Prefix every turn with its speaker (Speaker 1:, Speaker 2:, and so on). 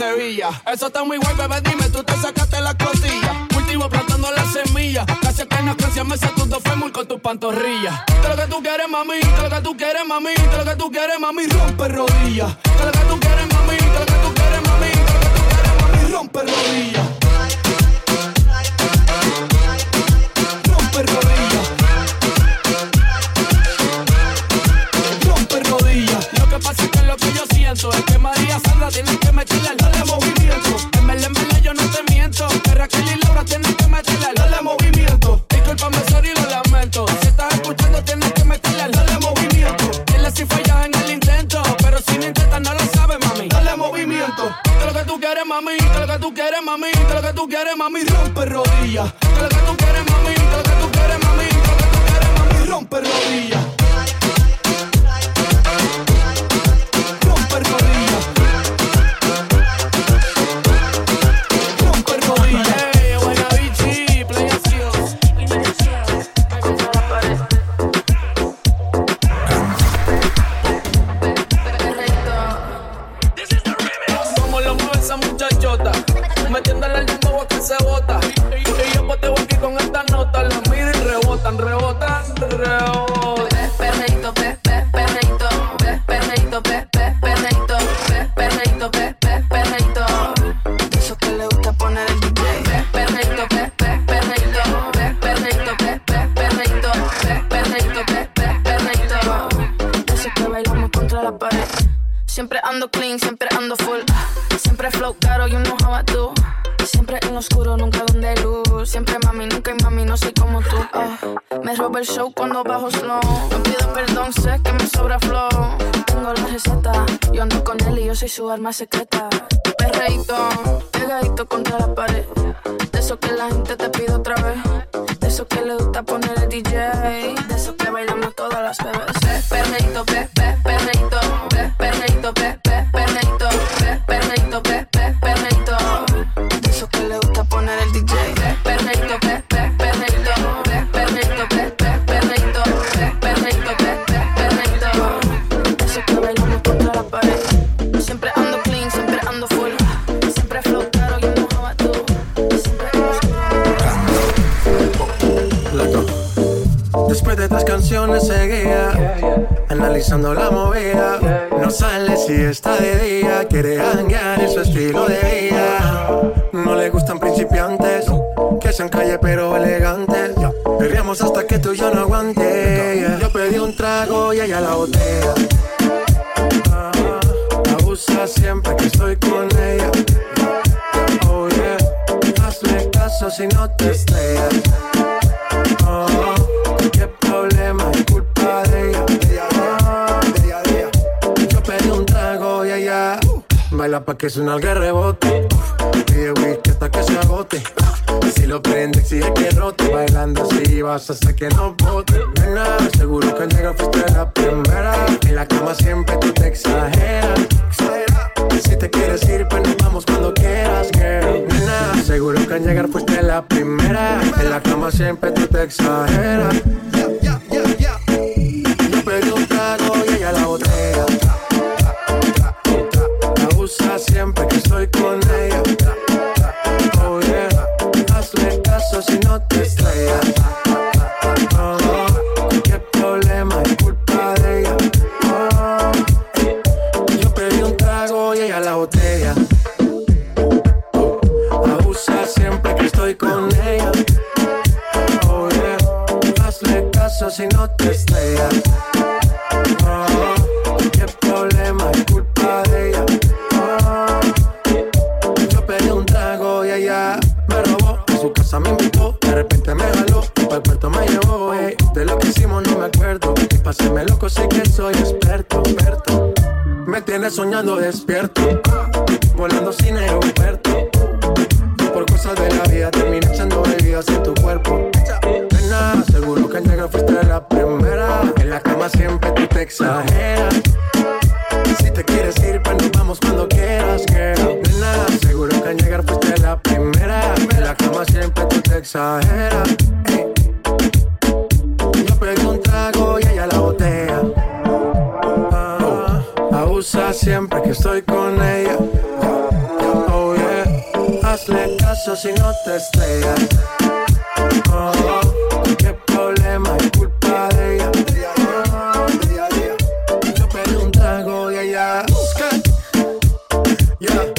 Speaker 1: Eso está muy guay, bebé, dime, tú te sacaste la costilla. Cultivo plantando la semilla. Casi que no crecia, me tus dos fémur con tus pantorrillas. Que lo que tú quieres, mami, que lo que tú quieres, mami, que lo que tú quieres, mami, rompe rodillas. Que lo que tú quieres, mami, que lo que tú quieres, mami, que lo que tú quieres, mami, rompe rodillas. Mami. Que lo que tú quieres, mami. Rompe rodillas. Que lo que tú quieres, mami. Que lo que tú quieres, mami. Que lo que tú quieres, mami. Rompe rodillas.
Speaker 2: Siempre flow caro, you know how I do. Siempre en lo oscuro, nunca donde luz. Siempre mami, nunca hay mami, no soy como tú. Ah, me roba el show cuando bajo slow. No pido perdón, sé que me sobra flow. Tengo la receta, yo ando con él y yo soy su arma secreta. Perreito, pegadito contra la pared. De eso que la gente te pide otra vez.
Speaker 3: Después de tres canciones seguía Analizando la movida. No sale si está de día Quiere hanguear en su estilo de vida. No le gustan principiantes Que sean calle pero elegantes. Perreamos hasta que tú y yo no aguante. Yo pedí un trago y ella la botella Ah, Abusa siempre que estoy con ella. Oh yeah Hazle caso si no te estrellas baila pa' que suena el rebote. Pide whisky hasta que se agote. Si lo prende, exige que rote. Bailando así vas a hacer que no bote. Seguro que al llegar fuiste la primera. En la cama siempre tú te exageras. Si te quieres ir, pues nos vamos cuando quieras, girl. Nena, seguro que al llegar fuiste la primera. En la cama siempre tú te exageras. No te. Soñando despierto, volando sin aeropuerto. Por cosas de la vida termina echando bebidas en tu cuerpo. Seguro que al llegar fuiste la primera. En la cama siempre tú te. Siempre que estoy con ella. Oh yeah, hazle caso si no te estrellas. Oh, qué problema es culpa de ella. Yo pedí un trago y ella busca. Yeah,